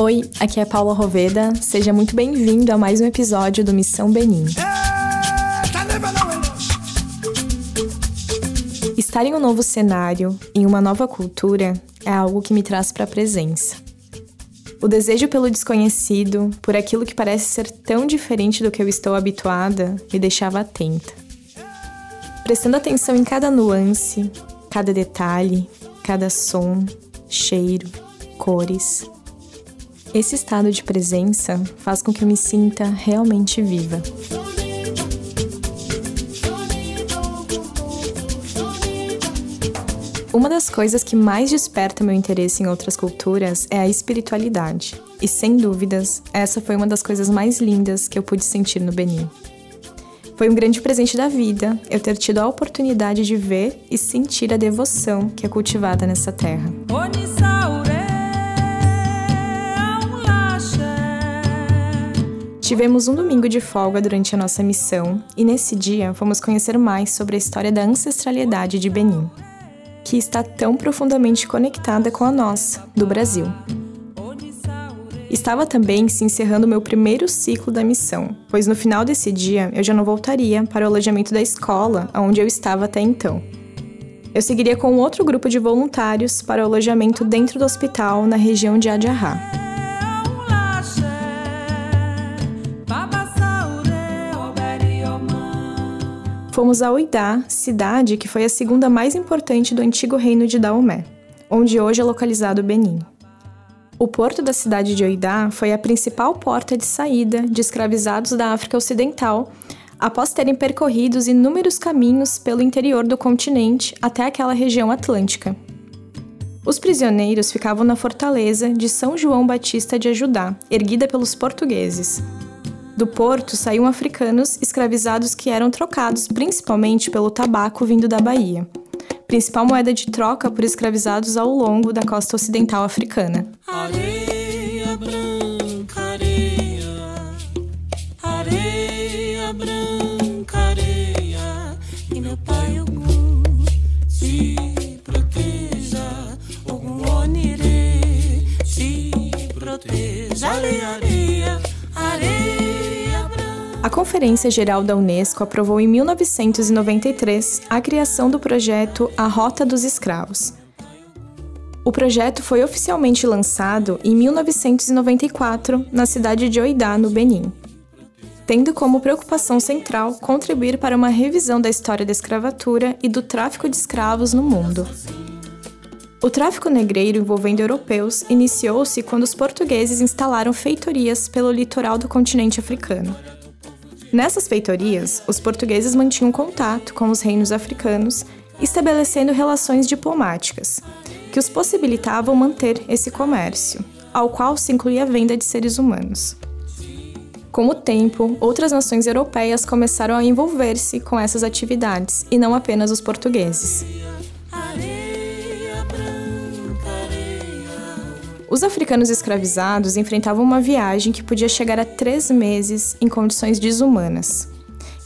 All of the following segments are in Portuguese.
Oi, aqui é Paula Roveda. Seja muito bem-vindo a mais um episódio do Missão Benin. Estar em um novo cenário, em uma nova cultura, é algo que me traz para a presença. O desejo pelo desconhecido, por aquilo que parece ser tão diferente do que eu estou habituada, me deixava atenta. Prestando atenção em cada nuance, cada detalhe, cada som, cheiro, cores. Esse estado de presença faz com que eu me sinta realmente viva. Uma das coisas que mais desperta meu interesse em outras culturas é a espiritualidade. E sem dúvidas, essa foi uma das coisas mais lindas que eu pude sentir no Benin. Foi um grande presente da vida eu ter tido a oportunidade de ver e sentir a devoção que é cultivada nessa terra. Tivemos um domingo de folga durante a nossa missão e nesse dia fomos conhecer mais sobre a história da ancestralidade de Benin, que está tão profundamente conectada com a nossa, do Brasil. Estava também se encerrando meu primeiro ciclo da missão, pois no final desse dia eu já não voltaria para o alojamento da escola onde eu estava até então. Eu seguiria com outro grupo de voluntários para o alojamento dentro do hospital na região de Adjará. Fomos a Oidá, cidade que foi a segunda mais importante do antigo reino de Daomé, onde hoje é localizado o Benin. O porto da cidade de Oidá foi a principal porta de saída de escravizados da África Ocidental após terem percorrido inúmeros caminhos pelo interior do continente até aquela região atlântica. Os prisioneiros ficavam na fortaleza de São João Batista de Ajudá, erguida pelos portugueses, do porto saíam africanos escravizados que eram trocados principalmente pelo tabaco vindo da Bahia, principal moeda de troca por escravizados ao longo da costa ocidental africana. Areia A Conferência Geral da Unesco aprovou em 1993 a criação do projeto A Rota dos Escravos. O projeto foi oficialmente lançado em 1994 na cidade de Oidá, no Benin, tendo como preocupação central contribuir para uma revisão da história da escravatura e do tráfico de escravos no mundo. O tráfico negreiro envolvendo europeus iniciou-se quando os portugueses instalaram feitorias pelo litoral do continente africano. Nessas feitorias, os portugueses mantinham contato com os reinos africanos, estabelecendo relações diplomáticas, que os possibilitavam manter esse comércio, ao qual se incluía a venda de seres humanos. Com o tempo, outras nações europeias começaram a envolver-se com essas atividades, e não apenas os portugueses. Os africanos escravizados enfrentavam uma viagem que podia chegar a três meses em condições desumanas,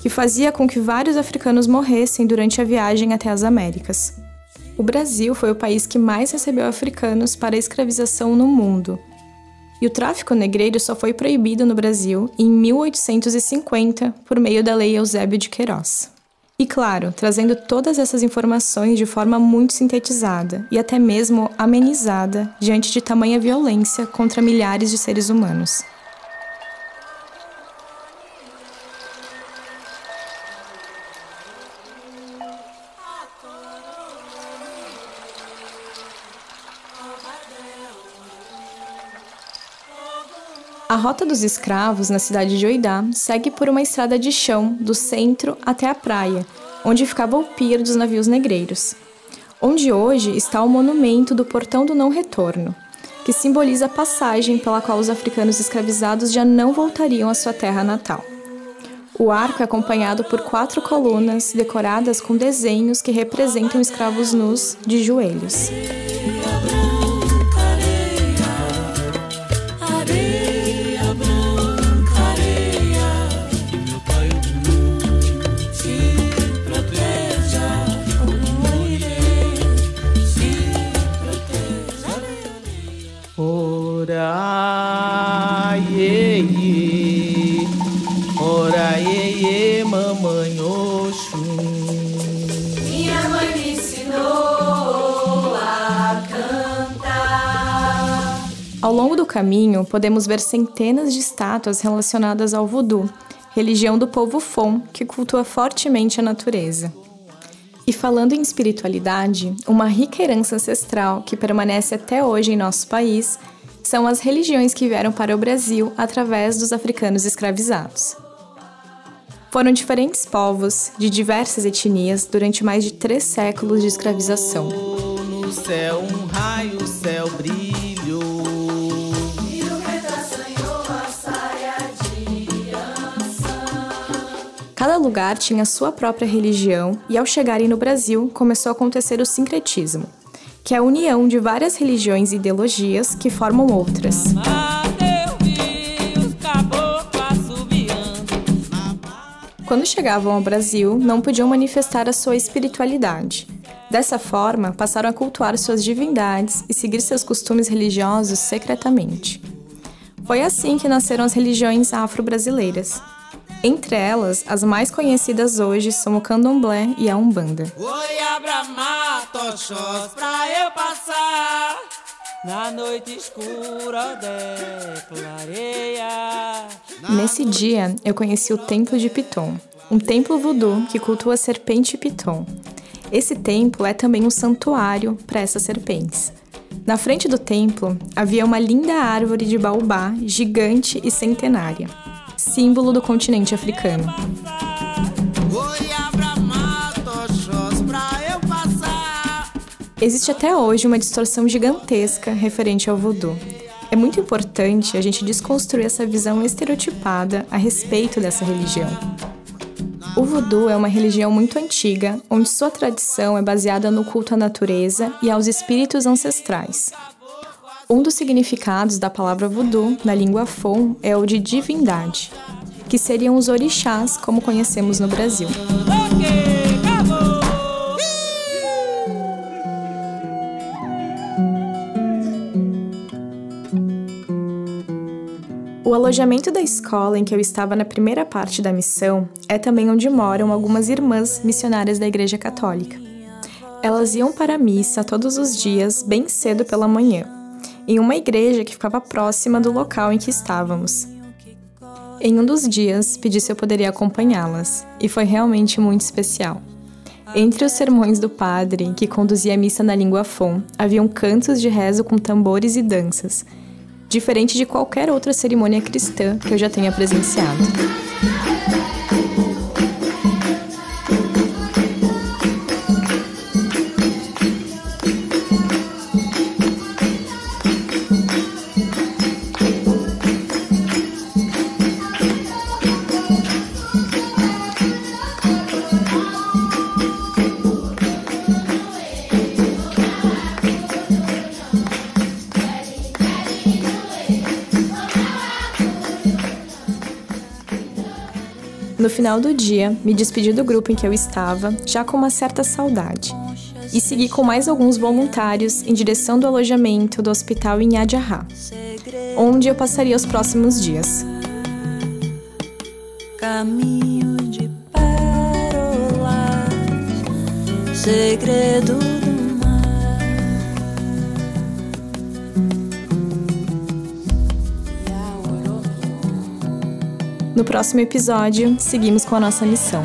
que fazia com que vários africanos morressem durante a viagem até as Américas. O Brasil foi o país que mais recebeu africanos para a escravização no mundo. E o tráfico negreiro só foi proibido no Brasil em 1850 por meio da Lei Eusébio de Queiroz. E claro, trazendo todas essas informações de forma muito sintetizada e até mesmo amenizada diante de tamanha violência contra milhares de seres humanos. A rota dos escravos na cidade de Oidá segue por uma estrada de chão do centro até a praia, onde ficava o pier dos navios negreiros, onde hoje está o monumento do Portão do Não Retorno, que simboliza a passagem pela qual os africanos escravizados já não voltariam à sua terra natal. O arco é acompanhado por quatro colunas decoradas com desenhos que representam escravos nus de joelhos. Ao longo do caminho, podemos ver centenas de estátuas relacionadas ao voodoo, religião do povo Fon, que cultua fortemente a natureza. E falando em espiritualidade, uma rica herança ancestral que permanece até hoje em nosso país são as religiões que vieram para o Brasil através dos africanos escravizados. Foram diferentes povos, de diversas etnias, durante mais de três séculos de escravização. No céu, um raio, céu. Cada lugar tinha sua própria religião e, ao chegarem no Brasil, começou a acontecer o sincretismo, que é a união de várias religiões e ideologias que formam outras. Quando chegavam ao Brasil, não podiam manifestar a sua espiritualidade. Dessa forma, passaram a cultuar suas divindades e seguir seus costumes religiosos secretamente. Foi assim que nasceram as religiões afro-brasileiras. Entre elas, as mais conhecidas hoje são o candomblé e a umbanda. Oi, abra matoxós pra eu passar. Na noite escura declareia. Nesse dia, eu conheci o Templo de Piton, um templo voodoo que cultua a serpente Piton. Esse templo é também um santuário para essas serpentes. Na frente do templo havia uma linda árvore de baobá gigante e centenária, símbolo do continente africano. Existe até hoje uma distorção gigantesca referente ao voodoo. É muito importante a gente desconstruir essa visão estereotipada a respeito dessa religião. O voodoo é uma religião muito antiga, onde sua tradição é baseada no culto à natureza e aos espíritos ancestrais. Um dos significados da palavra voodoo na língua fon é o de divindade, que seriam os orixás como conhecemos no Brasil. O alojamento da escola em que eu estava na primeira parte da missão é também onde moram algumas irmãs missionárias da Igreja Católica. Elas iam para a missa todos os dias, bem cedo pela manhã, em uma igreja que ficava próxima do local em que estávamos. Em um dos dias, pedi se eu poderia acompanhá-las, e foi realmente muito especial. Entre os sermões do padre, que conduzia a missa na língua fon, haviam cantos de rezo com tambores e danças, diferente de qualquer outra cerimônia cristã que eu já tenha presenciado. No final do dia, me despedi do grupo em que eu estava, já com uma certa saudade, e segui com mais alguns voluntários em direção do alojamento do hospital em Adjará, onde eu passaria os próximos dias. Caminho de pérola, segredo No próximo episódio, seguimos com a nossa missão.